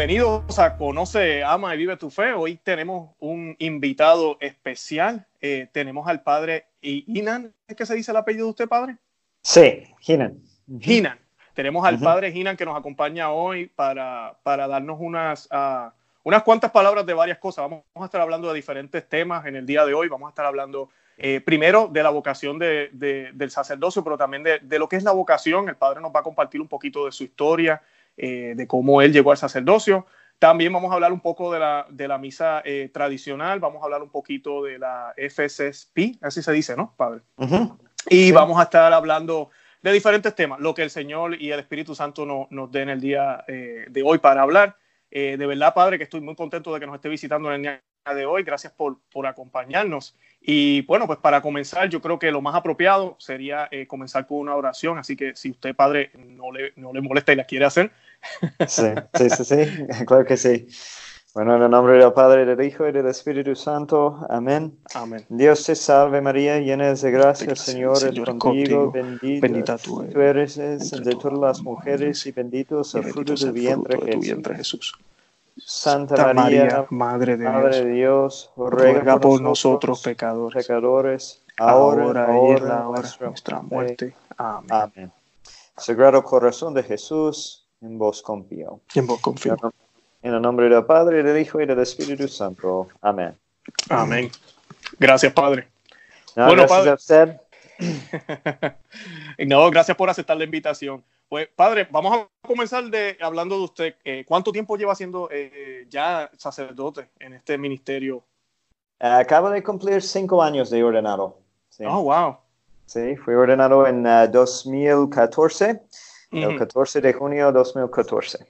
bienvenidos a Conoce, Ama y Vive tu Fe. Hoy tenemos un invitado especial. Eh, tenemos al padre Hinan. ¿Es que se dice el apellido de usted, padre? Sí, Hinan. Hinan. Tenemos al padre Hinan que nos acompaña hoy para, para darnos unas, uh, unas cuantas palabras de varias cosas. Vamos a estar hablando de diferentes temas en el día de hoy. Vamos a estar hablando eh, primero de la vocación de, de, del sacerdocio, pero también de, de, lo que es la vocación. El padre nos va a compartir un poquito de su historia, eh, de cómo él llegó al sacerdocio. También vamos a hablar un poco de la, de la misa eh, tradicional, vamos a hablar un poquito de la FSSP, así se dice, ¿no, padre? Uh -huh. Y sí. vamos a estar hablando de diferentes temas, lo que el Señor y el Espíritu Santo no, nos den el día eh, de hoy para hablar. Eh, de verdad, Padre, que estoy muy contento de que nos esté visitando en el día de hoy. Gracias por, por acompañarnos. Y bueno, pues para comenzar, yo creo que lo más apropiado sería eh, comenzar con una oración. Así que si usted, Padre, no le, no le molesta y la quiere hacer. Sí, sí, sí, sí, claro que sí. Bueno, en el nombre del Padre, del Hijo y del Espíritu Santo. Amén. Amén. Dios te salve María, llena de gracia, el Señor, es contigo, contigo, bendita, bendita tú tú eres entre todas las mujeres y bendito es el fruto del vientre, de tu vientre, Jesús. Santa Santa María, María, Madre de Madre Dios, Dios, ruega por nosotros pecadores, pecadores, ahora, ahora, y en ahora, la hora de nuestra muerte. Amén. Amén. Sagrado Corazón de Jesús, en vos confío. En vos confío. En el nombre del Padre, del Hijo y del Espíritu Santo. Amén. Amén. Gracias, Padre. No, Bueno, gracias Padre. a usted. no, gracias por aceptar la invitación. Pues, Padre, vamos a comenzar de, hablando de usted. Eh, ¿Cuánto tiempo lleva siendo eh, ya sacerdote en este ministerio? Acabo de cumplir cinco años de ordenado. Sí, Oh, wow. sí fui ordenado en ah, 2014, el Ujú. 14 de junio de 2014.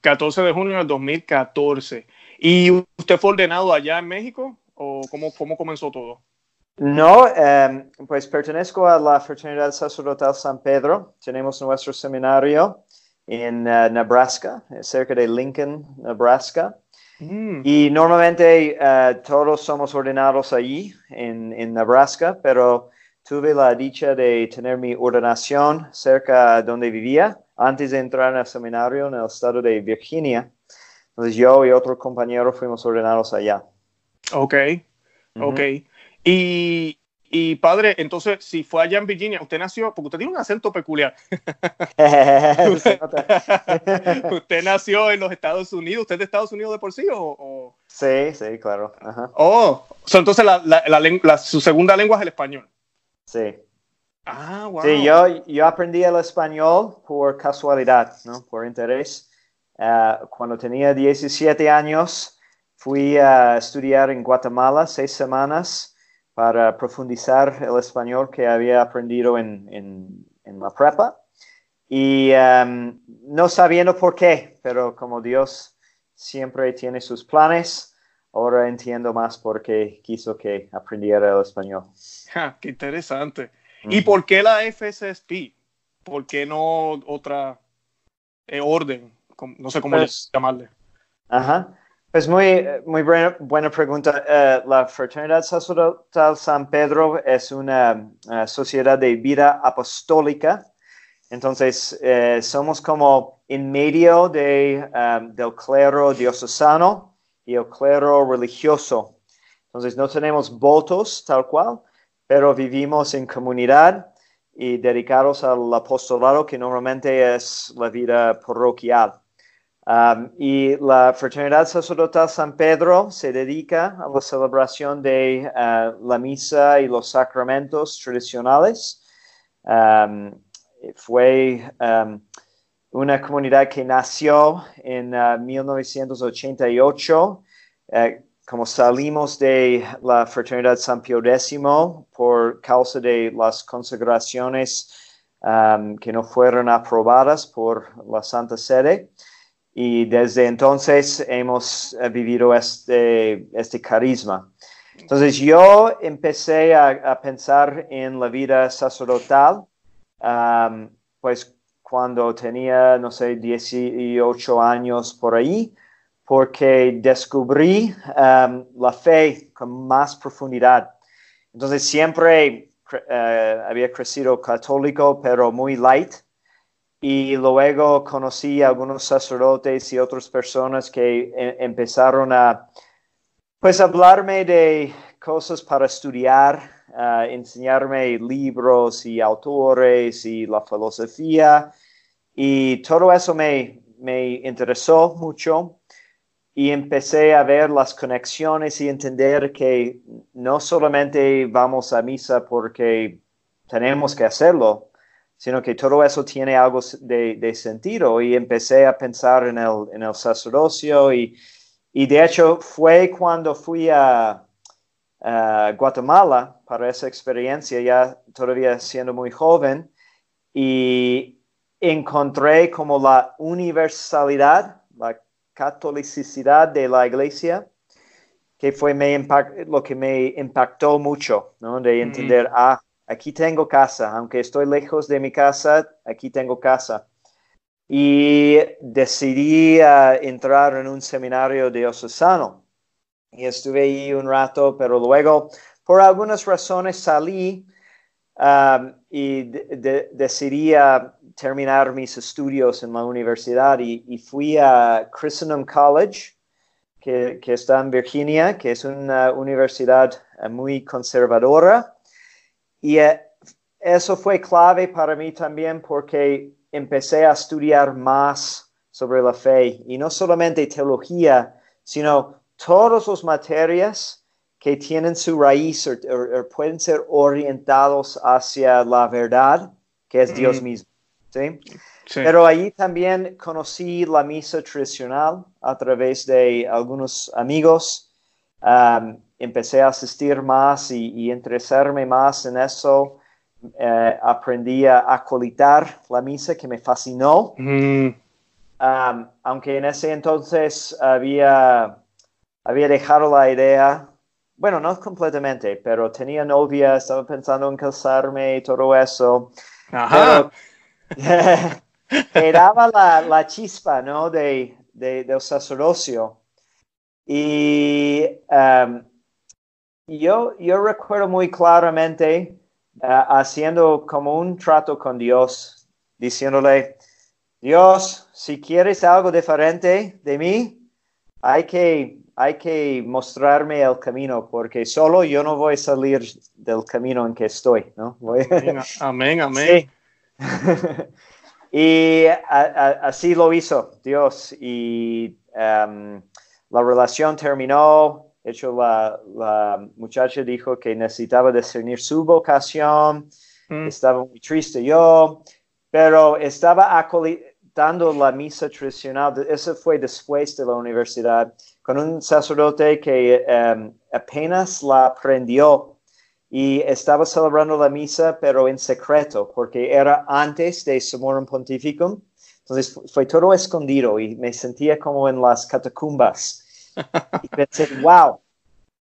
14 de junio del 2014. ¿Y usted fue ordenado allá en México? ¿O cómo, cómo comenzó todo? No, em, pues pertenezco a la Fraternidad Sacerdotal San Pedro. Tenemos nuestro seminario en ah, Nebraska, eh, cerca de Lincoln, Nebraska. Mm, Y normalmente eh, todos somos ordenados allí en, en Nebraska, pero tuve la dicha de tener mi ordenación cerca donde vivía antes de entrar en el seminario en el estado de Virginia. Entonces yo y otro compañero fuimos ordenados allá. ok, Ujú. ok. Y, y, padre, entonces, si fue allá en Virginia, usted nació, porque usted tiene un acento peculiar. Usted nació en los Estados Unidos. ¿Usted es de Estados Unidos de por sí? ¿O, o... sí, sí, claro. Ajá. Oh, o sea, entonces la, la, la- su segunda lengua es el español. Sí. Ah, wow. Sí, yo, yo aprendí el español por casualidad, ¿no? Por interés. Ah, cuando tenía 17 años, fui a estudiar en Guatemala seis semanas para profundizar el español que había aprendido en, en, en la prepa. Y em, no sabiendo por qué, pero como Dios siempre tiene sus planes, ahora entiendo más por qué quiso que aprendiera el español. Ja, qué interesante. ¿Y por qué la FSSP? ¿Por qué no otra eh, orden? No sé cómo Pues- llamarle. Ajá. Pues muy, muy buena, buena pregunta. Eh, la Fraternidad Sacerdotal San Pedro es una eh, sociedad de vida apostólica. Entonces, eh, somos como en medio de, um, del clero diocesano y el clero religioso. Entonces, no tenemos votos tal cual, pero vivimos en comunidad y dedicados al apostolado, que normalmente es la vida parroquial. Um, y la Fraternidad Sacerdotal San Pedro se dedica a la celebración de uh, la misa y los sacramentos tradicionales. Um, fue um, una comunidad que nació en uh, 1988, eh, como salimos de la Fraternidad San Pío X por causa de las consagraciones que no fueron aprobadas por la Santa Sede. Y desde entonces hemos eh, vivido este, este carisma. Entonces yo empecé a, a pensar en la vida sacerdotal, pues cuando tenía, no sé, 18 años por ahí, porque descubrí um, la fe con más profundidad. Entonces siempre uh, había crecido católico, pero muy light. y luego conocí a algunos sacerdotes y otras personas que e, empezaron a, pues, hablarme de cosas para estudiar, enseñarme libros y autores y la filosofía. Y todo eso me, me interesó mucho y empecé a ver las conexiones y entender que no solamente vamos a misa porque tenemos que hacerlo, sino que todo eso tiene algo de, sentido. Y empecé a pensar en el, en el sacerdocio y, y, de hecho fue cuando fui a, Guatemala para esa experiencia, ya todavía siendo muy joven, y encontré como la universalidad, la catolicidad de la iglesia, que fue me lo que me impactó mucho, ¿no? De entender, ah, aquí tengo casa, aunque estoy lejos de mi casa, aquí tengo casa. Y decidí uh, entrar en un seminario diocesano. Y estuve ahí un rato, pero luego, por algunas razones, salí um, y decidí uh, terminar mis estudios en la universidad y, fui a Christendom College, que, que, está en Virginia, que es una universidad uh, muy conservadora. Y eh, eso fue clave para mí también porque empecé a estudiar más sobre la fe y no solamente teología, sino todas las materias que tienen su raíz o, pueden ser orientados hacia la verdad, que es Dios mismo. ¿sí? Pero allí también conocí la misa tradicional a través de algunos amigos. Um, empecé a asistir más y, interesarme más en eso. Eh, aprendí a acolitar la misa que me fascinó. Mm. Um, aunque en ese entonces había, había dejado la idea, bueno, no completamente, pero tenía novia, estaba pensando en casarme y todo eso. Ajá. Pero, la, la, chispa, ¿no? De, de, del sacerdocio. Y um, yo, yo recuerdo muy claramente uh, haciendo como un trato con Dios, diciéndole, Dios, si quieres algo diferente de mí, hay que, hay que mostrarme el camino, porque solo yo no voy a salir del camino en que estoy, ¿no? amén, amén. y así lo hizo Dios y um, la relación terminó, de hecho, la, muchacha dijo que necesitaba discernir su vocación, mm. estaba muy triste yo, pero estaba acolitando la misa tradicional, eso fue después de la universidad, con un sacerdote que em, apenas la aprendió y estaba celebrando la misa, pero en secreto, porque era antes de Summorum Pontificum. Entonces fue todo escondido y me sentía como en las catacumbas. Y pensé, wow,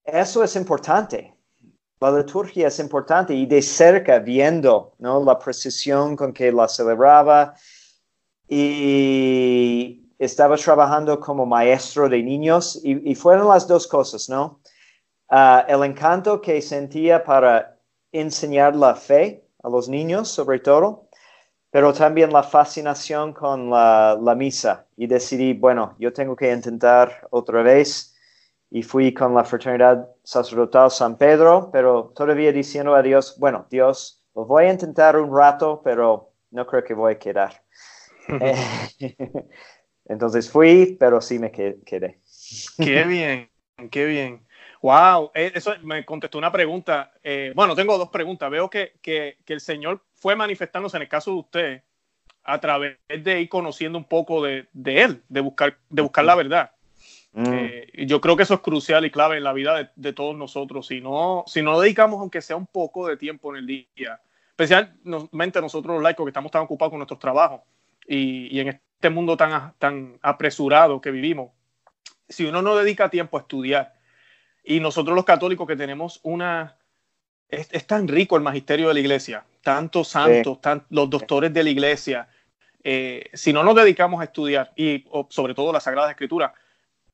eso es importante. La liturgia es importante y de cerca viendo ¿no? la precisión con que la celebraba y estaba trabajando como maestro de niños y, fueron las dos cosas, ¿no? Ah, el encanto que sentía para enseñar la fe a los niños, sobre todo, pero también la fascinación con la, la misa y decidí, bueno, yo tengo que intentar otra vez y fui con la fraternidad sacerdotal San Pedro, pero todavía diciendo a Dios, bueno, Dios, lo voy a intentar un rato, pero no creo que voy a quedar. Entonces fui, pero sí me quedé. Qué bien, qué bien. Wow, eh, eso me contestó una pregunta. Eh, bueno, tengo dos preguntas. Veo que, que, que, el Señor fue manifestándose en el caso de usted a través de ir conociendo un poco de, de Él, de buscar, de buscar la verdad. Mm. Eh, yo creo que eso es crucial y clave en la vida de, todos nosotros. Si no, si no dedicamos, aunque sea un poco de tiempo en el día, especialmente nosotros los laicos que estamos tan ocupados con nuestros trabajos y, en este mundo tan, tan apresurado que vivimos, si uno no dedica tiempo a estudiar, y nosotros los católicos que tenemos una... Es, tan rico el magisterio de la iglesia, tantos santos, los doctores de la iglesia, eh, si no nos dedicamos a estudiar, y sobre todo la Sagrada Escritura,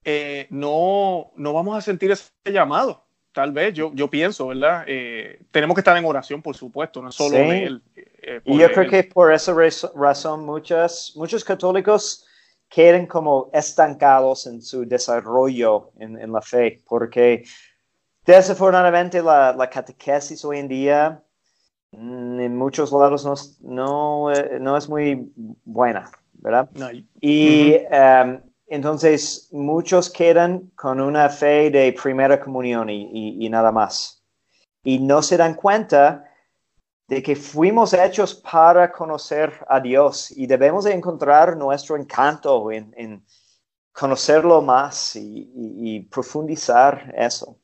eh, no, no vamos a sentir ese llamado tal vez, yo, yo pienso, ¿verdad? Eh, tenemos que estar en oración, por supuesto, no solo él. Eh, y yo creo que por esa razón muchas, muchos católicos queden como estancados en su desarrollo en, en la fe, porque desafortunadamente la, la, catequesis hoy en día mm, en muchos lados no, no, eh, no es muy buena, ¿verdad? y em, entonces muchos quedan con una fe de primera comunión y, nada más. Y no se dan cuenta de que fuimos hechos para conocer a Dios y debemos de encontrar nuestro encanto en, conocerlo más y, y, profundizar eso.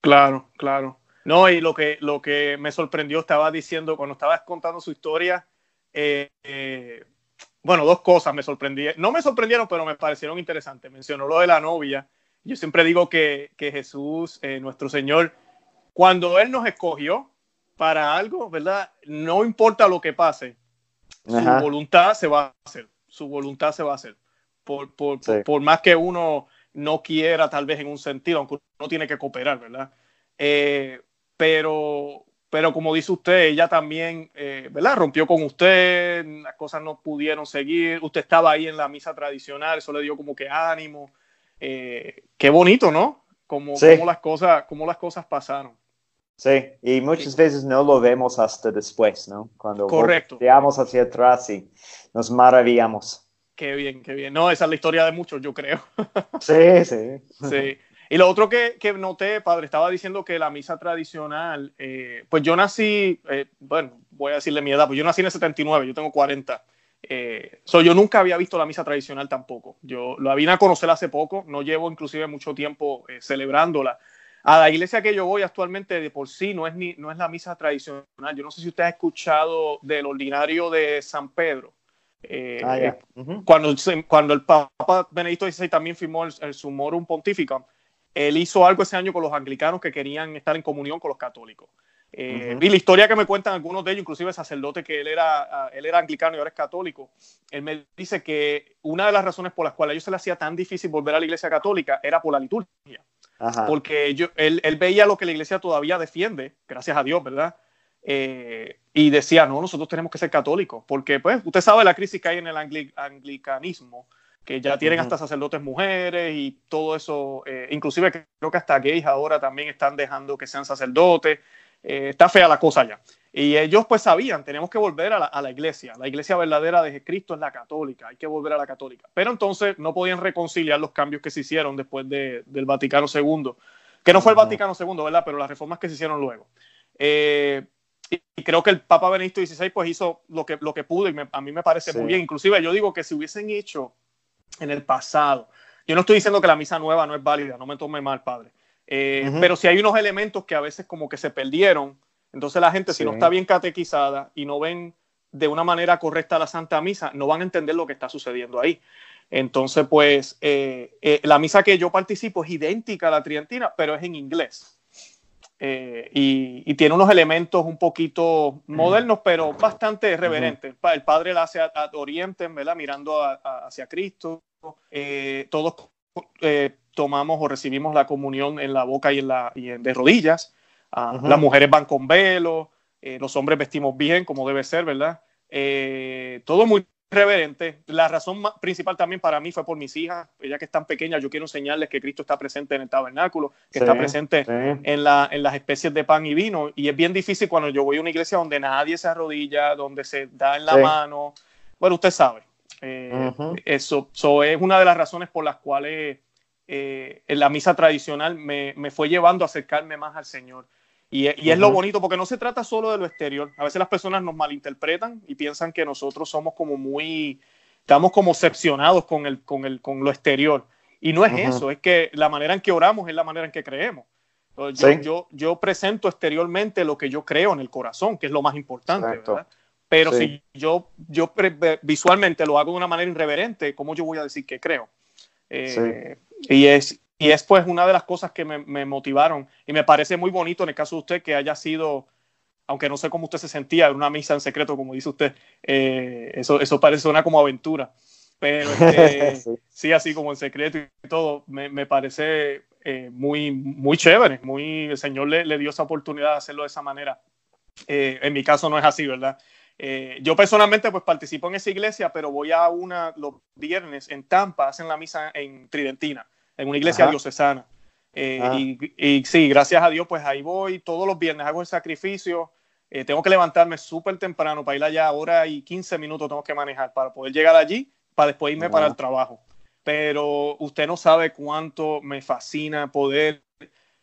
Claro, claro. No, y lo que, lo que me sorprendió, estaba diciendo, cuando estabas contando su historia, eh, eh, bueno, dos cosas me sorprendieron, no me sorprendieron, pero me parecieron interesantes. Mencionó lo de la novia. Yo siempre digo que, que Jesús, eh, nuestro Señor, cuando Él nos escogió para algo, ¿verdad? No importa lo que pase, su voluntad se va a hacer, su voluntad se va a hacer. Por, por, por, más que uno no quiera, tal vez en un sentido, aunque uno tiene que cooperar, ¿verdad? Eh, pero, pero como dice usted, ella también, eh, ¿verdad? Rompió con usted, las cosas no pudieron seguir, usted estaba ahí en la misa tradicional, eso le dio como que ánimo. Eh, qué bonito, ¿no? Como, las cosas, como las cosas pasaron. Sí, y muchas veces no lo vemos hasta después, ¿no? Cuando Correcto. veamos hacia atrás y nos maravillamos. Qué bien, qué bien. No, esa es la historia de muchos, yo creo. sí, sí. Sí. Y lo otro que, que, noté, padre, estaba diciendo que la misa tradicional, eh, pues yo nací, eh, bueno, voy a decirle mi edad, pues yo nací en el 79, yo tengo 40. Eh, yo nunca había visto la misa tradicional tampoco. Yo la vine a conocer hace poco, no llevo inclusive mucho tiempo eh, celebrándola. A la iglesia que yo voy actualmente de por sí no es, ni, no es la misa tradicional. Yo no sé si usted ha escuchado del ordinario de San Pedro. Ah, cuando, cuando el Papa Benedicto XVI también firmó el, el Sumorum Pontificum, él hizo algo ese año con los anglicanos que querían estar en comunión con los católicos. Eh, y la historia que me cuentan algunos de ellos, inclusive el sacerdote que él era, ah, él era anglicano y ahora es católico, él me dice que una de las razones por las cuales a ellos se le hacía tan difícil volver a la iglesia católica era por la liturgia. Porque él, él, veía lo que la iglesia todavía defiende, gracias a Dios, ¿verdad? Eh, y decía, no, nosotros tenemos que ser católicos, porque pues usted sabe la crisis que hay en el anglicanismo, que ya tienen hasta sacerdotes mujeres y todo eso, eh, inclusive creo que hasta gays ahora también están dejando que sean sacerdotes, eh, está fea la cosa ya. Y ellos pues sabían, tenemos que volver a la, iglesia, la iglesia verdadera de Cristo es la católica, hay que volver a la católica. Pero entonces no podían reconciliar los cambios que se hicieron después del Vaticano II, que no fue el Vaticano II, ¿verdad? Pero las reformas que se hicieron luego. Eh, y creo que el Papa Benedicto XVI pues hizo lo que, lo que pudo y a mí me parece muy bien. Inclusive yo digo que si hubiesen hecho en el pasado. Yo no estoy diciendo que la misa nueva no es válida, no me tome mal, padre. Eh, pero si hay unos elementos que a veces como que se perdieron, entonces la gente si no está bien catequizada y no ven de una manera correcta la Santa Misa, no van a entender lo que está sucediendo ahí. Entonces, pues, eh, eh, la misa que yo participo es idéntica a la trientina, pero es en inglés. Y, tiene unos elementos un poquito modernos, pero bastante reverentes. El padre la hace a, oriente, ¿verdad? Mirando hacia Cristo. Eh, todos eh, tomamos o recibimos la comunión en la boca y en la y de rodillas. Ah, las mujeres van con velo, eh, los hombres vestimos bien, como debe ser, ¿verdad? todo muy reverente. La razón principal también para mí fue por mis hijas, ya que están pequeñas, yo quiero enseñarles que Cristo está presente en el tabernáculo, que está presente en, la, en las especies de pan y vino. Y es bien difícil cuando yo voy a una iglesia donde nadie se arrodilla, donde se da en la mano. Bueno, usted sabe. Eh, eso, es una de las razones por las cuales eh, en la misa tradicional me, fue llevando a acercarme más al Señor. Y, es lo bonito porque no se trata solo de lo exterior. A veces las personas nos malinterpretan y piensan que nosotros somos como muy, estamos como excepcionados con, el, con, el, con lo exterior. Y no es eso, es que la manera en que oramos es la manera en que creemos. Yo, yo, yo, presento exteriormente lo que yo creo en el corazón, que es lo más importante. ¿verdad? Pero si yo, yo visualmente lo hago de una manera irreverente, ¿cómo yo voy a decir que creo? Eh, y, es, y es pues una de las cosas que me, motivaron y me parece muy bonito en el caso de usted que haya sido, aunque no sé cómo usted se sentía, en una misa en secreto, como dice usted, eh, eso, eso parece una como aventura. Pero este, sí. así como en secreto y todo, me, me parece eh, muy, muy chéveres, muy, el Señor le, le, dio esa oportunidad de hacerlo de esa manera. Eh, en mi caso no es así, ¿verdad? Eh, yo personalmente pues participo en esa iglesia, pero voy a una los viernes en Tampa, hacen la misa en Tridentina, en una iglesia diocesana. y, y, sí, gracias a Dios, pues ahí voy todos los viernes, hago el sacrificio. tengo que levantarme súper temprano para ir allá, ahora y 15 minutos tengo que manejar para poder llegar allí, para después irme para el trabajo. Pero usted no sabe cuánto me fascina poder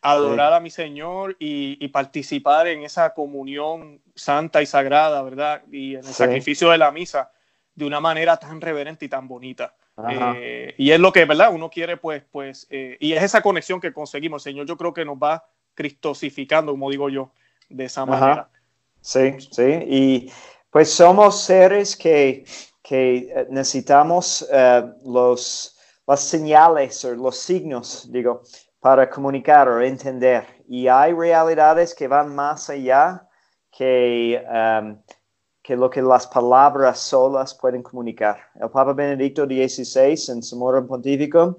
adorar a mi Señor y, participar en esa comunión santa y sagrada, ¿verdad? Y en el sacrificio de la misa de una manera tan reverente y tan bonita. Eh, y es lo que, ¿verdad? Uno quiere, pues, pues, eh, y es esa conexión que conseguimos. El Señor yo creo que nos va cristosificando, como digo yo, de esa manera. Sí, sí. Y pues somos seres que, que eh, necesitamos los las señales o los signos, digo, para comunicar o entender. Y hay realidades que van más allá que, um, que lo que las palabras solas pueden comunicar. El Papa Benedicto XVI en su Moro Pontífico,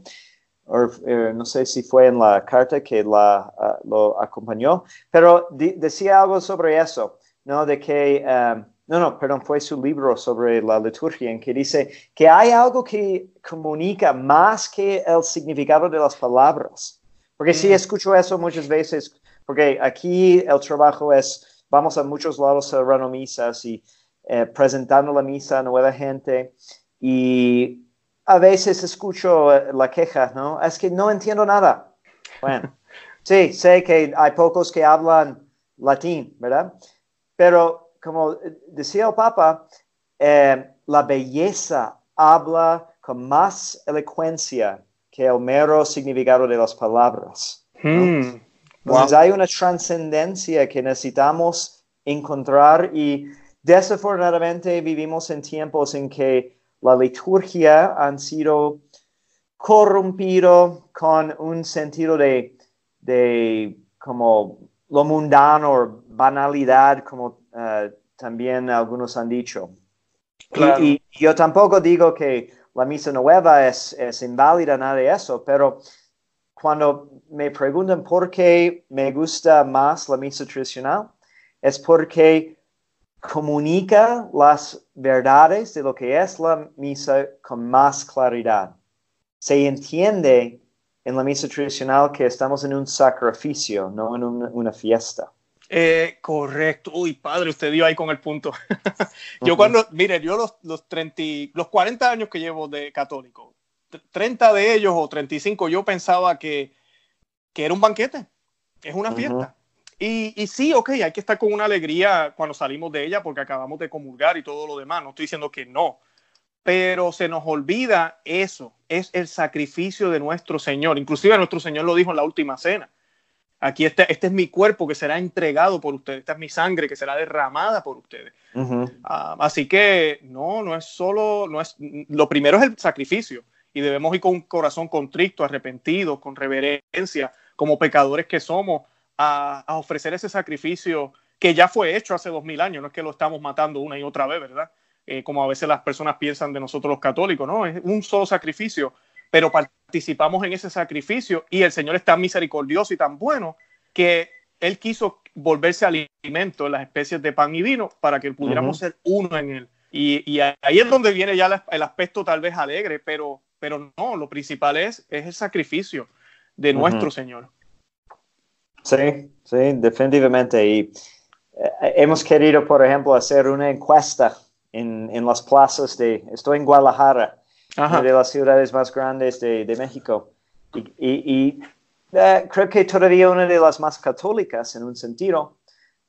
eh, no sé si fue en la carta que la, uh, lo acompañó, pero decía algo sobre eso, ¿no? De que um, no, no, perdón, fue su libro sobre la liturgia en que dice que hay algo que comunica más que el significado de las palabras. Porque sí mm. escucho eso muchas veces, porque aquí el trabajo es, vamos a muchos lados celebrando misas y eh, presentando la misa a nueva gente y a veces escucho eh, la queja, ¿no? Es que no entiendo nada. Bueno, sí, sé que hay pocos que hablan latín, ¿verdad? Pero como decía el Papa, eh, la belleza habla con más elocuencia que el mero significado de las palabras. Hmm. Entonces hay una trascendencia que necesitamos encontrar y desafortunadamente vivimos en tiempos en que la liturgia han sido corrompido con un sentido de, de como lo mundano o banalidad, como eh, también algunos han dicho. Y, yo tampoco digo que la misa nueva es, es inválida, nada de eso, pero cuando me preguntan por qué me gusta más la misa tradicional, es porque comunica las verdades de lo que es la misa con más claridad. Se entiende en la misa tradicional que estamos en un sacrificio, no en una fiesta. Eh, correcto. Uy, padre, usted dio ahí con el punto. yo cuando, mire, yo los, los, 30, los 40 años que llevo de católico, 30 de ellos o 35, yo pensaba que, que era un banquete, es una fiesta. Y, y, sí, ok, hay que estar con una alegría cuando salimos de ella porque acabamos de comulgar y todo lo demás. No estoy diciendo que no, pero se nos olvida eso, es el sacrificio de nuestro Señor. Inclusive nuestro Señor lo dijo en la última cena Aquí este, este es mi cuerpo que será entregado por ustedes, esta es mi sangre que será derramada por ustedes. Ah, así que no, no es solo, no es, lo primero es el sacrificio y debemos ir con un corazón contrito, arrepentido, con reverencia, como pecadores que somos, a, ofrecer ese sacrificio que ya fue hecho hace dos mil años, no es que lo estamos matando una y otra vez, ¿verdad? Eh, como a veces las personas piensan de nosotros los católicos, no, es un solo sacrificio pero participamos en ese sacrificio y el Señor es tan misericordioso y tan bueno que Él quiso volverse alimento en las especies de pan y vino para que pudiéramos ser uno en Él. Y, ahí es donde viene ya el aspecto tal vez alegre, pero, pero no, lo principal es, es el sacrificio de nuestro Señor. Sí, sí, definitivamente. Y eh, hemos querido, por ejemplo, hacer una encuesta en, en las plazas de, estoy en Guadalajara, una de las ciudades más grandes de, de México. Y, y, eh, creo que todavía una de las más católicas en un sentido,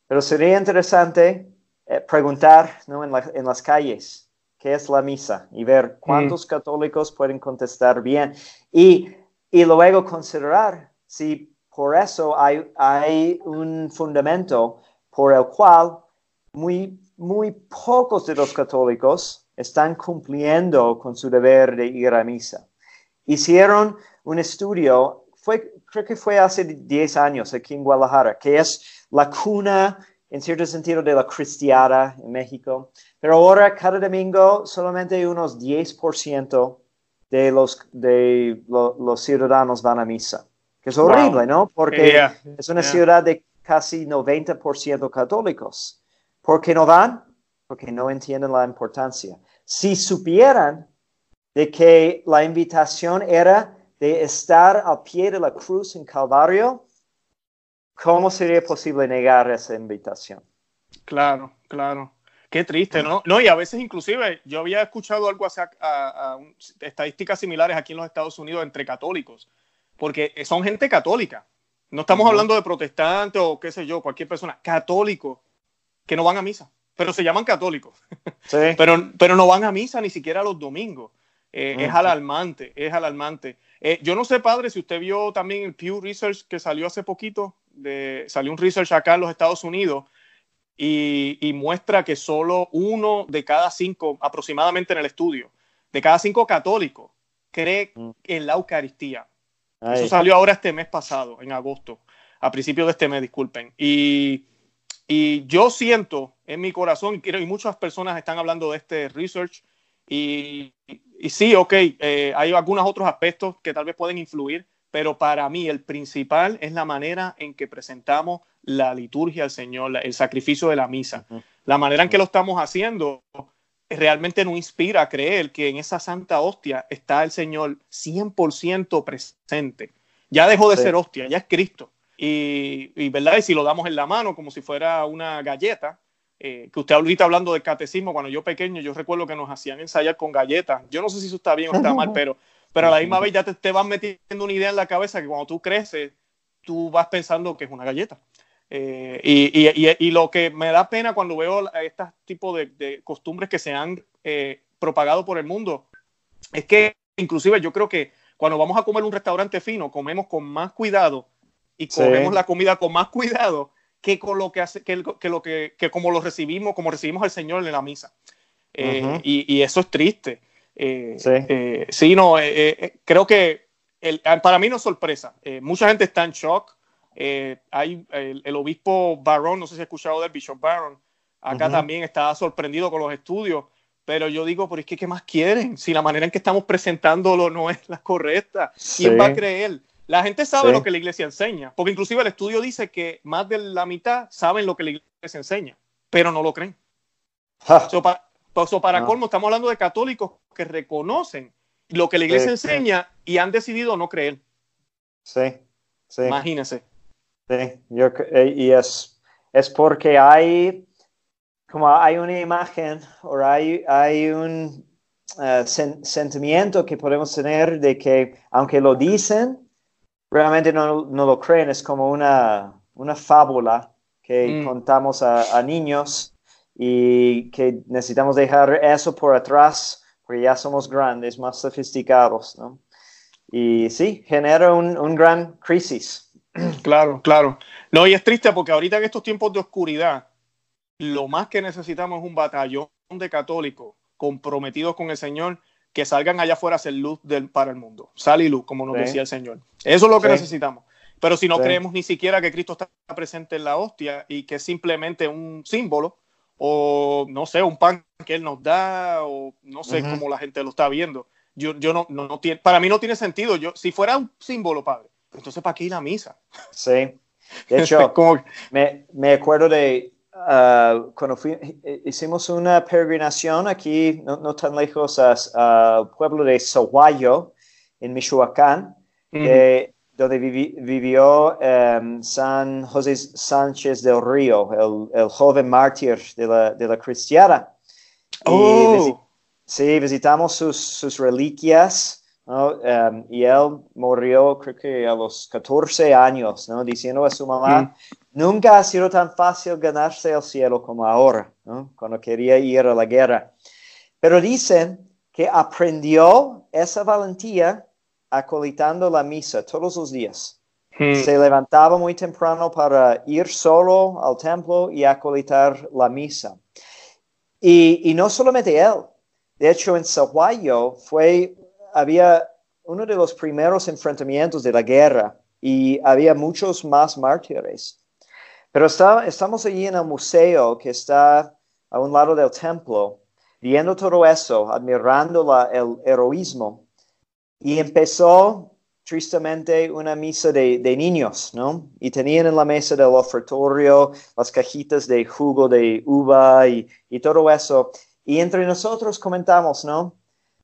pero sería interesante eh, preguntar ¿no? en, la, en, las calles qué es la misa y ver cuántos mm. católicos pueden contestar bien y, y luego considerar si por eso hay, hay un fundamento por el cual muy, muy pocos de los católicos están cumpliendo con su deber de ir a misa. Hicieron un estudio, fue, creo que fue hace 10 años aquí en Guadalajara, que es la cuna, en cierto sentido, de la cristiana en México. Pero ahora, cada domingo, solamente unos 10% de los, de los ciudadanos van a misa. que es horrible, ¿no? Porque es una ciudad de casi 90% católicos. ¿Por qué no van? Porque no entienden la importancia. Si supieran de que la invitación era de estar al pie de la cruz en Calvario, ¿cómo sería posible negar esa invitación? Claro, claro. Qué triste, ¿no? No, y a veces inclusive yo había escuchado algo así, a, estadísticas similares aquí en los Estados Unidos entre católicos, porque son gente católica. No estamos hablando de protestantes o qué sé yo, cualquier persona, católicos que no van a misa, pero se llaman católicos. Sí. pero, pero no van a misa ni siquiera los domingos. Eh, es alarmante, es alarmante. Eh, yo no sé, padre, si usted vio también el Pew Research que salió hace poquito, de, salió un research acá en los Estados Unidos y, muestra que solo uno de cada cinco, aproximadamente en el estudio, de cada cinco católicos cree mm. en la Eucaristía. Eso salió ahora este mes pasado, en agosto, a principios de este mes, disculpen. Y, yo siento en mi corazón, y muchas personas están hablando de este research, y, sí, ok, eh, hay algunos otros aspectos que tal vez pueden influir, pero para mí el principal es la manera en que presentamos la liturgia al Señor, el sacrificio de la misa. La manera en que lo estamos haciendo realmente nos inspira a creer que en esa santa hostia está el Señor 100% presente. Ya dejó de ser hostia, ya es Cristo. Y, ¿verdad? y si lo damos en la mano como si fuera una galleta, eh, que usted ahorita hablando del catecismo, cuando yo pequeño, yo recuerdo que nos hacían ensayar con galletas. Yo no sé si eso está bien o está mal, pero, pero a la misma vez ya te, te vas metiendo una idea en la cabeza que cuando tú creces, tú vas pensando que es una galleta. Eh, y, lo que me da pena cuando veo estos tipos de, costumbres que se han eh, propagado por el mundo es que inclusive yo creo que cuando vamos a comer un restaurante fino, comemos con más cuidado y comemos la comida con más cuidado que con lo que hace, que, lo que, como lo recibimos, como recibimos al Señor en la misa. Eh, y, eso es triste. Sí. sí, no, creo que para mí no es sorpresa. mucha gente está en shock. Eh, hay el, obispo Barron, no sé si ha escuchado del Bishop Barron, acá también está sorprendido con los estudios, pero yo digo, pero es que ¿qué más quieren? Si la manera en que estamos presentándolo no es la correcta, ¿quién va a creer? La gente sabe lo que la iglesia enseña, porque inclusive el estudio dice que más de la mitad saben lo que la iglesia enseña, pero no lo creen. para ah. colmo, estamos hablando de católicos que reconocen lo que la iglesia enseña y han decidido no creer. Sí, sí. Imagínense. Sí, yo, eh, y es, es porque hay, como hay una imagen o hay, hay un eh, sentimiento que podemos tener de que aunque lo dicen, realmente no, no lo creen, es como una, una fábula que mm. contamos a, a, niños y que necesitamos dejar eso por atrás porque ya somos grandes, más sofisticados, ¿no? Y sí, genera un, un gran crisis. Claro, claro. No, y es triste porque ahorita en estos tiempos de oscuridad, lo más que necesitamos es un batallón de católicos comprometidos con el Señor que salgan allá afuera a hacer luz del, para el mundo. Sal y luz, como nos decía el Señor. Eso es lo que necesitamos. Pero si no creemos ni siquiera que Cristo está presente en la hostia y que es simplemente un símbolo, o no sé, un pan que Él nos da, o no sé cómo la gente lo está viendo. Yo, yo no, no, tiene, para mí no tiene sentido. Yo, si fuera un símbolo, Padre, entonces, ¿para qué ir a misa? Sí. De hecho, me, me, acuerdo de uh, cuando hicimos una peregrinación aquí, no, tan lejos, al pueblo de Sahuayo, en Michoacán, donde vivió um, San José Sánchez del Río, el, el joven mártir de la, de la cristiana. Oh. sí, visitamos sus, sus reliquias. Em, y él murió creo que a los 14 años, ¿no? diciendo a su mamá, mm. nunca ha sido tan fácil ganarse el cielo como ahora, cuando quería ir a la guerra. Pero dicen que aprendió esa valentía acolitando la misa todos los días. Mm. Se levantaba muy temprano para ir solo al templo y acolitar la misa. Y, y no solamente él, de hecho en Sahuayo fue había uno de los primeros enfrentamientos de la guerra y había muchos más mártires. Pero estamos allí en el museo que está a un lado del templo, viendo todo eso, admirando el heroísmo. Y empezó tristemente una misa de, niños, ¿no? Y tenían en la mesa del ofertorio las cajitas de jugo de uva y, y todo eso. Y entre nosotros comentamos, ¿no?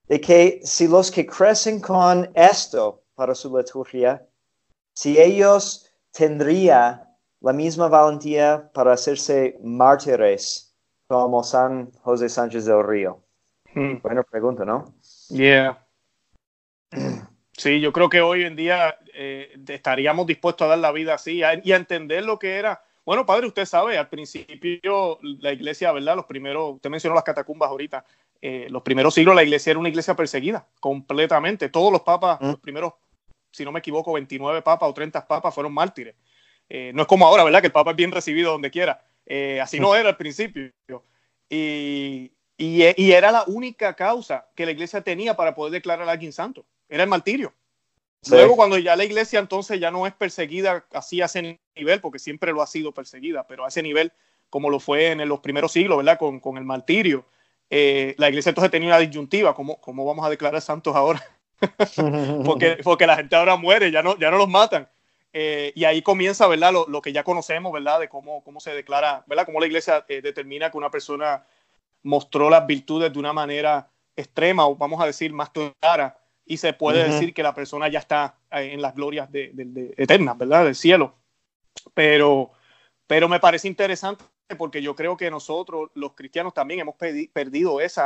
De que si los que crecen con esto para su liturgia, si ellos tendrían la misma valentía para hacerse mártires como San José Sánchez del Río. Hmm. Buena pregunta, ¿no? Yeah. Sí, yo creo que hoy en día eh, estaríamos dispuestos a dar la vida así y a entender lo que era. Bueno, padre, usted sabe, al principio la iglesia, ¿verdad? Los primeros, usted mencionó las catacumbas ahorita, eh, los primeros siglos la iglesia era una iglesia perseguida completamente. Todos los papas, mm. los primeros, si no me equivoco, 29 papas o 30 papas fueron mártires. Eh, no es como ahora, ¿verdad? Que el papa es bien recibido donde quiera. así no era al principio. Y, y, era la única causa que la iglesia tenía para poder declarar a alguien santo era el martirio. Luego, cuando ya la iglesia entonces ya no es perseguida así a ese nivel, porque siempre lo ha sido perseguida, pero a ese nivel, como lo fue en los primeros siglos, ¿verdad? Con, con el martirio, eh, la iglesia entonces tenía una disyuntiva: ¿cómo, cómo vamos a declarar santos ahora? porque, porque la gente ahora muere, ya no, ya no los matan. Eh, y ahí comienza, ¿verdad? Lo, lo, que ya conocemos, ¿verdad? De cómo, cómo se declara, ¿verdad? Cómo la iglesia eh, determina que una persona mostró las virtudes de una manera extrema o vamos a decir más clara y se puede decir que la persona ya está eh, en las glorias de, eternas, ¿verdad? Del cielo. Pero, pero me parece interesante porque yo creo que nosotros, los cristianos, también hemos perdido ese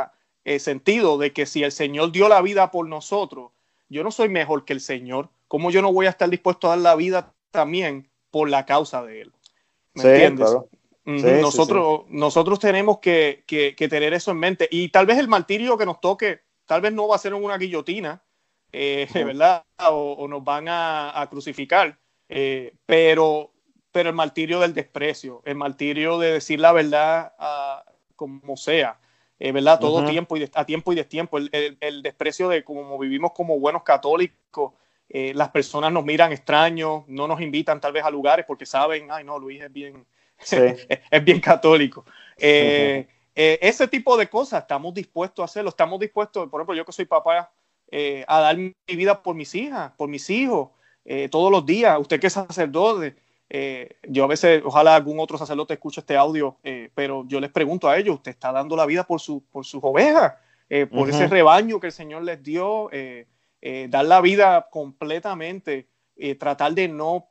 sentido de que si el Señor dio la vida por nosotros, yo no soy mejor que el Señor. ¿Cómo yo no voy a estar dispuesto a dar la vida también por la causa de Él? ¿Me entiendes? nosotros, nosotros tenemos que, que, tener eso en mente. Y tal vez el martirio que nos toque, tal vez no va a ser en una guillotina, eh, ¿verdad? O, nos van a, crucificar. Eh, pero, pero el martirio del desprecio, el martirio de decir la verdad como sea, eh, ¿verdad? Todo tiempo y a tiempo y destiempo, el, el, desprecio de cómo vivimos como buenos católicos. las personas nos miran extraños, no nos invitan tal vez a lugares porque saben, ay no, Luis es bien, es bien católico. ese tipo de cosas estamos dispuestos a hacerlo, estamos dispuestos, por ejemplo, yo que soy papá, eh, a dar mi vida por mis hijas, por mis hijos, eh, todos los días. Usted que es sacerdote, eh, yo a veces, ojalá algún otro sacerdote escuche este audio, pero yo les pregunto a ellos, ¿usted está dando la vida por, su, por sus ovejas? por ese rebaño que el Señor les dio, dar la vida completamente, tratar de no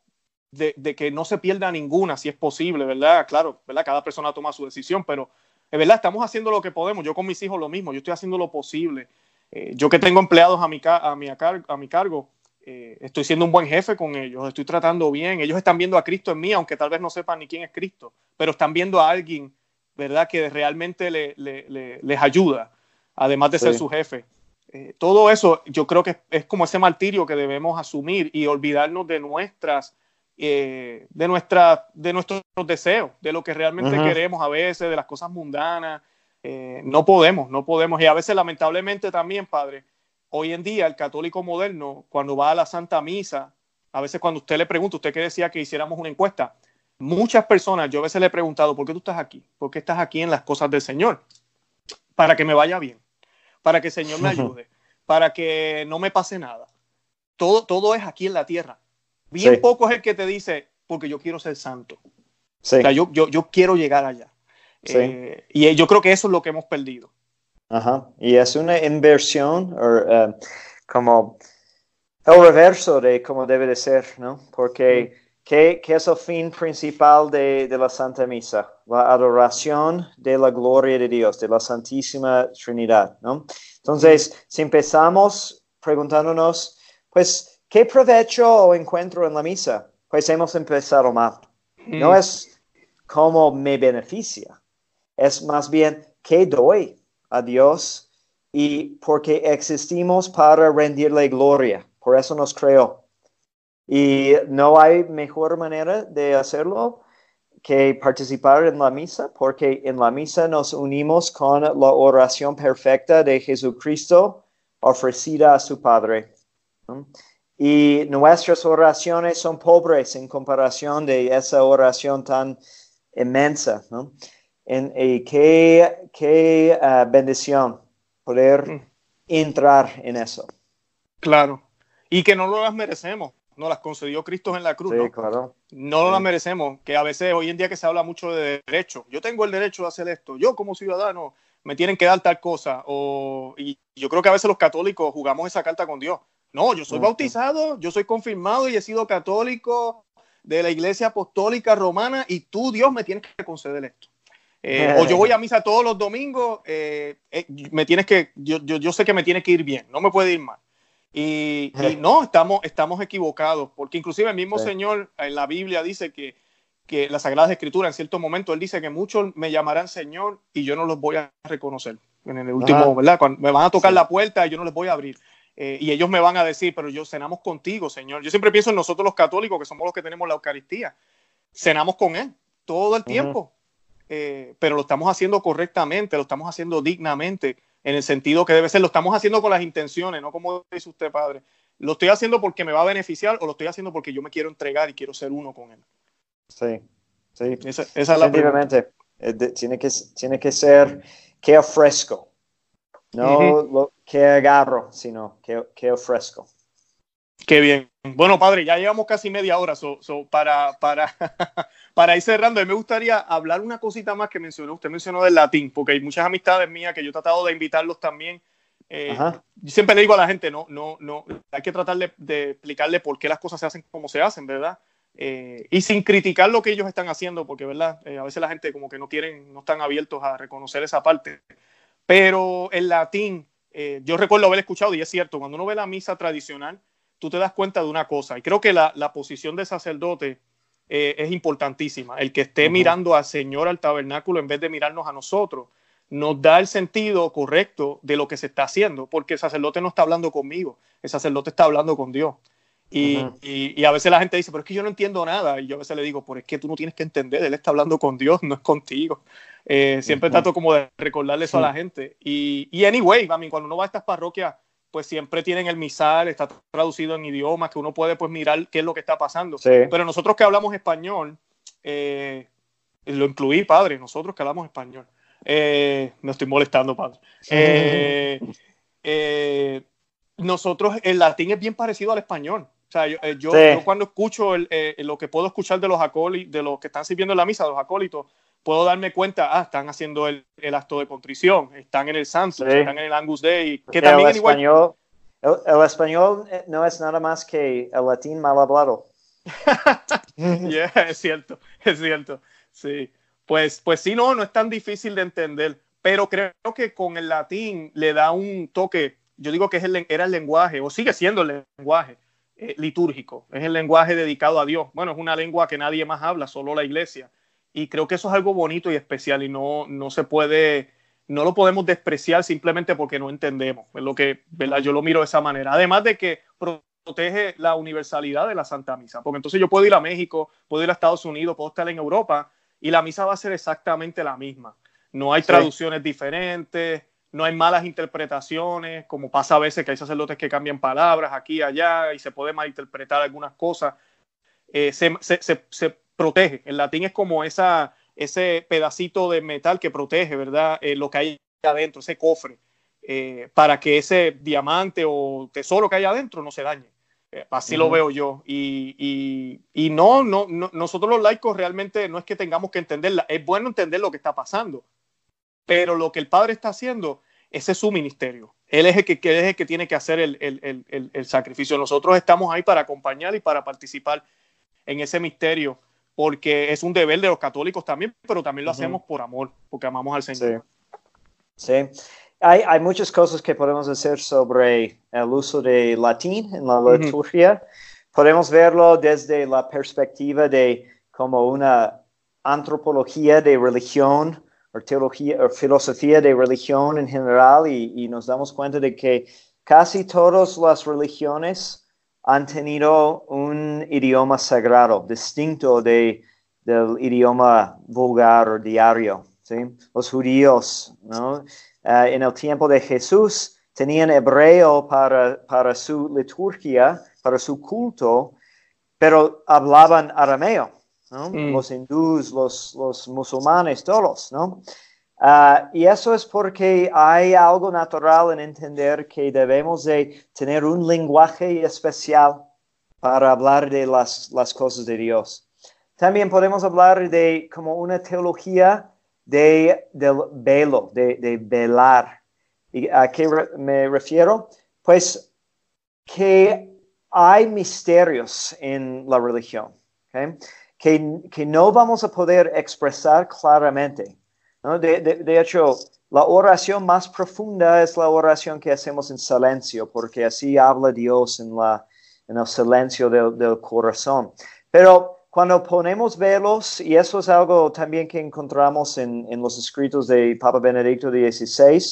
de, de, que no se pierda ninguna, si es posible, ¿verdad? Claro, ¿verdad? Cada persona toma su decisión, pero es verdad, estamos haciendo lo que podemos. Yo con mis hijos lo mismo, yo estoy haciendo lo posible. Eh, yo que tengo empleados a mi, a mi, a mi cargo, eh, estoy siendo un buen jefe con ellos, estoy tratando bien, ellos están viendo a Cristo en mí, aunque tal vez no sepan ni quién es Cristo, pero están viendo a alguien, ¿verdad?, que realmente le, le, les ayuda, además de ser su jefe. Eh, todo eso yo creo que es, como ese martirio que debemos asumir y olvidarnos de nuestras, de, nuestra, de nuestros deseos, de lo que realmente queremos a veces, de las cosas mundanas eh, no podemos, no podemos. Y a veces, lamentablemente también, padre, hoy en día el católico moderno, cuando va a la Santa Misa, a veces cuando usted le pregunta, usted que decía que hiciéramos una encuesta, muchas personas, yo a veces le he preguntado, ¿por qué tú estás aquí? ¿Por qué estás aquí en las cosas del Señor? Para que me vaya bien, para que el Señor me ayude, para que no me pase nada. Todo, todo es aquí en la tierra. Bien poco es el que te dice, porque yo quiero ser santo. O sea, yo, yo, yo quiero llegar allá. Eh, y yo creo que eso es lo que hemos perdido. Ajá. Y es una inversión uh, como el reverso de cómo debe de ser, ¿no? Porque ¿qué, es el fin principal de, de, la Santa Misa? La adoración de la gloria de Dios, de la Santísima Trinidad, ¿no? Entonces, si empezamos preguntándonos, pues, ¿qué provecho o encuentro en la misa? Pues hemos empezado mal. No es cómo me beneficia, es más bien qué doy a Dios y porque existimos para rendirle gloria. Por eso nos creó. Y no hay mejor manera de hacerlo que participar en la misa, porque en la misa nos unimos con la oración perfecta de Jesucristo ofrecida a su Padre. Y nuestras oraciones son pobres en comparación de esa oración tan inmensa. En, qué, qué ah, bendición poder mm. entrar en eso. Claro. y que no las merecemos, no las concedió Cristo en la cruz. Sí, ¿no? claro. no las merecemos, que a veces hoy en día que se habla mucho de derecho, yo tengo el derecho de hacer esto, yo como ciudadano me tienen que dar tal cosa, o, y yo creo que a veces los católicos jugamos esa carta con Dios. No, yo soy bautizado, yo soy confirmado y he sido católico de la iglesia apostólica romana y tú, Dios, me tienes que conceder esto. Eh, o yo voy a misa todos los domingos, eh, eh, me tienes que, yo, yo, yo, sé que me tiene que ir bien, no me puede ir mal. Y, y no, estamos, estamos equivocados, porque inclusive el mismo. Señor en la Biblia dice que, que las Sagradas Escrituras, en cierto momento, Él dice que muchos me llamarán Señor y yo no los voy a reconocer. En el último, Ajá. ¿verdad? Cuando me van a tocar Sí. la puerta y yo no les voy a abrir. Y ellos me van a decir, pero yo cenamos contigo, Señor. Yo siempre pienso en nosotros los católicos, que somos los que tenemos la Eucaristía. Cenamos con Él todo el tiempo, Eh, pero lo estamos haciendo correctamente, lo estamos haciendo dignamente, en el sentido que debe ser, lo estamos haciendo con las intenciones, no como dice usted, Padre. Lo estoy haciendo porque me va a beneficiar o lo estoy haciendo porque yo me quiero entregar y quiero ser uno con Él. Sí, sí. Esa, esa es la pregunta. Tiene, que, tiene que ser que ofrezco. No Ujú. lo que agarro, sino que, que ofrezco. Qué bien. Bueno, padre, ya llevamos casi media hora. so- so, para, para, para ir cerrando, a mí me gustaría hablar una cosita más que mencionó. Usted mencionó del latín, porque hay muchas amistades mías que yo he tratado de invitarlos también. Eh, yo siempre le digo a la gente, no, no, no, hay que tratar de, de explicarle por qué las cosas se hacen como se hacen, ¿verdad? Eh, y sin criticar lo que ellos están haciendo, porque, ¿verdad? Eh, a veces la gente como que no quieren, no están abiertos a reconocer esa parte. Pero el latín, eh, yo recuerdo haber escuchado, y es cierto, cuando uno ve la misa tradicional, tú te das cuenta de una cosa, y creo que la, la posición de sacerdote eh, es importantísima. El que esté Ujú. mirando al Señor al tabernáculo en vez de mirarnos a nosotros, nos da el sentido correcto de lo que se está haciendo, porque el sacerdote no está hablando conmigo, el sacerdote está hablando con Dios. Y, Ujú. y- y a veces la gente dice, pero es que yo no entiendo nada. Y yo a veces le digo, pero es que tú no tienes que entender, él está hablando con Dios, no es contigo. Eh, siempre Ujú. trato como de recordarle eso a la gente. Y, y anyway, I mean, cuando uno va a estas parroquias, pues siempre tienen el misal, está traducido en idiomas, que uno puede pues mirar qué es lo que está pasando. Sí. Pero nosotros que hablamos español, eh, lo incluí, padre, nosotros que hablamos español. Eh, me estoy molestando, padre. Eh, eh, nosotros, el latín es bien parecido al español. O sea, yo, yo, Sí. yo cuando escucho el, lo que puedo escuchar de los acólitos, de los que están sirviendo en la misa, de los acólitos, puedo darme cuenta, ah, están haciendo el, el acto de contrición, están en el Santo, Sí. están en el Angus Dei, que Porque también el es igual. español, el, el español eh, no es nada más que el latín mal hablado. Yeah, es cierto, es cierto. Sí. Pues, pues sí, no, no es tan difícil de entender, pero creo que con el latín le da un toque, yo digo que es el, era el lenguaje, o sigue siendo el lenguaje eh, litúrgico, es el lenguaje dedicado a Dios. Bueno, es una lengua que nadie más habla, solo la iglesia. Y creo que eso es algo bonito y especial y no, no se puede, no lo podemos despreciar simplemente porque no entendemos. Es lo que, ¿verdad? Yo lo miro de esa manera. Además de que protege la universalidad de la Santa Misa, porque entonces yo puedo ir a México, puedo ir a Estados Unidos, puedo estar en Europa y la misa va a ser exactamente la misma. No hay Sí. traducciones diferentes, no hay malas interpretaciones, como pasa a veces que hay sacerdotes que cambian palabras aquí y allá y se puede malinterpretar algunas cosas. Eh, se, se, se, se protege. El latín es como esa, ese pedacito de metal que protege, ¿verdad? Eh, lo que hay adentro, ese cofre, eh, para que ese diamante o tesoro que hay adentro no se dañe. Eh, así lo veo yo. Y, y, y no, no, no, nosotros los laicos realmente no es que tengamos que entenderla, es bueno entender lo que está pasando, pero lo que el Padre está haciendo, ese es su ministerio. Él es el que, que es el que tiene que hacer el, el, el, el, el sacrificio. Nosotros estamos ahí para acompañar y para participar en ese misterio, porque es un deber de los católicos también, pero también lo Ujú. hacemos por amor, porque amamos al Señor. Sí. Hay, hay muchas cosas que podemos hacer sobre el uso de latín en la liturgia. Podemos verlo desde la perspectiva de como una antropología de religión o teología o filosofía de religión en general y, y nos damos cuenta de que casi todas las religiones han tenido un idioma sagrado distinto de, del idioma vulgar o diario. ¿sí? Los judíos, ¿no? Ah, en el tiempo de Jesús tenían hebreo para, para su liturgia, para su culto, pero hablaban arameo, ¿no? Mm. Los hindús, los, los musulmanes, todos, ¿no? Ah, y eso es porque hay algo natural en entender que debemos de tener un lenguaje especial para hablar de las, las cosas de Dios. También podemos hablar de como una teología de, del velo, de, de velar. ¿Y a qué me refiero? Pues que hay misterios en la religión, que, que, no vamos a poder expresar claramente. De, hecho, la oración más profunda es la oración que hacemos en silencio, porque así habla Dios en, la, en el silencio del, del corazón. Pero cuando ponemos velos, y eso es algo también que encontramos en, en los escritos de Papa Benedicto XVI,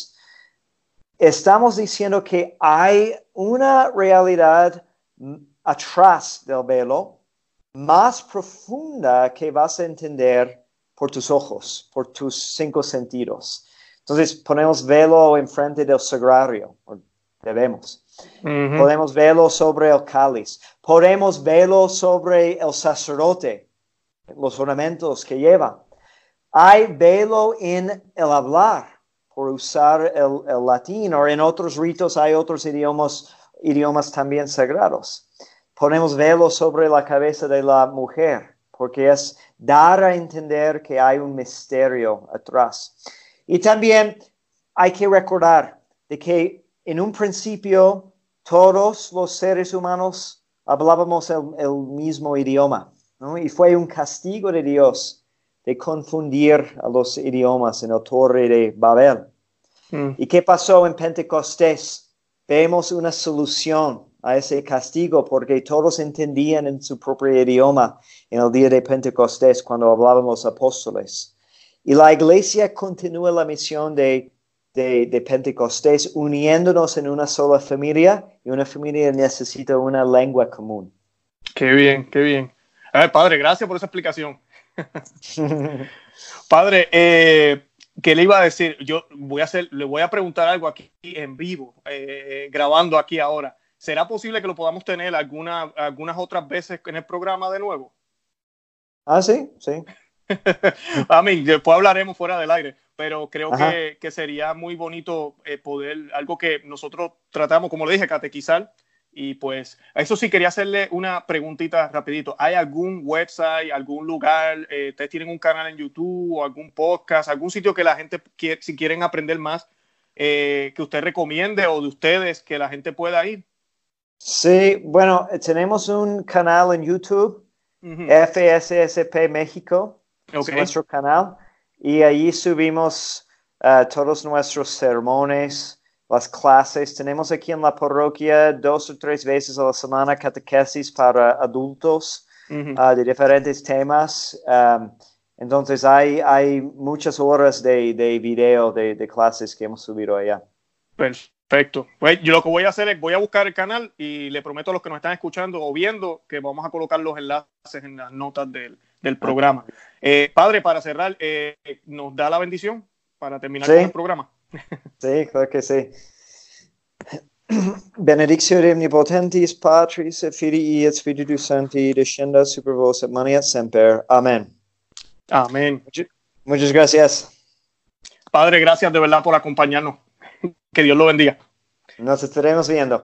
estamos diciendo que hay una realidad atrás del velo más profunda que vas a entender por tus ojos, por tus cinco sentidos. Entonces ponemos velo enfrente del sagrario, debemos. Podemos verlo sobre el cáliz. Podemos verlo sobre el sacerdote, los ornamentos que lleva. Hay velo en el hablar, por usar el, el latín, o en otros ritos hay otros idiomas idiomas también sagrados. Ponemos velo sobre la cabeza de la mujer, porque es dar a entender que hay un misterio atrás. Y también hay que recordar de que en un principio todos los seres humanos hablábamos el, mismo idioma, y fue un castigo de Dios de confundir a los idiomas en la torre de Babel. Mm. ¿Y qué pasó en Pentecostés? vemos una solución a ese castigo porque todos entendían en su propio idioma en el día de Pentecostés cuando hablaban los apóstoles. Y la iglesia continúa la misión de, de, Pentecostés uniéndonos en una sola familia y una familia necesita una lengua común. Qué bien, qué bien. padre, gracias por esa explicación. padre, eh, ¿Qué le iba a decir? Yo voy a hacer, le voy a preguntar algo aquí en vivo, eh, grabando aquí ahora. ¿Será posible que lo podamos tener alguna, algunas otras veces en el programa de nuevo? Ah, sí, sí. a mí, después hablaremos fuera del aire, pero creo que, que, sería muy bonito eh, poder, algo que nosotros tratamos, como le dije, catequizar y pues, eso sí quería hacerle una preguntita rapidito. ¿Hay algún website, algún lugar, eh, ustedes tienen un canal en YouTube o algún podcast, algún sitio que la gente, si quieren aprender más, eh, que usted recomiende o de ustedes que la gente pueda ir? Sí, bueno, tenemos un canal en YouTube, FSSP México, es nuestro canal, y allí subimos uh, todos nuestros sermones, las clases. Tenemos aquí en la parroquia dos o tres veces a la semana catequesis para adultos ah, de diferentes temas. entonces hay, hay muchas horas de, de video de, de, clases que hemos subido allá. Perfecto. Pues yo lo que voy a hacer es voy a buscar el canal y le prometo a los que nos están escuchando o viendo que vamos a colocar los enlaces en las notas del, del programa. Eh, padre, para cerrar, eh, ¿nos da la bendición para terminar con el programa? Sí, claro que sí. Benedictio omnipotentis Patris et Filii et Spiritus Sancti descenda super vos et maniat semper. Amén. Amén. Muchas gracias. Padre, gracias de verdad por acompañarnos. Que Dios lo bendiga. Nos estaremos viendo.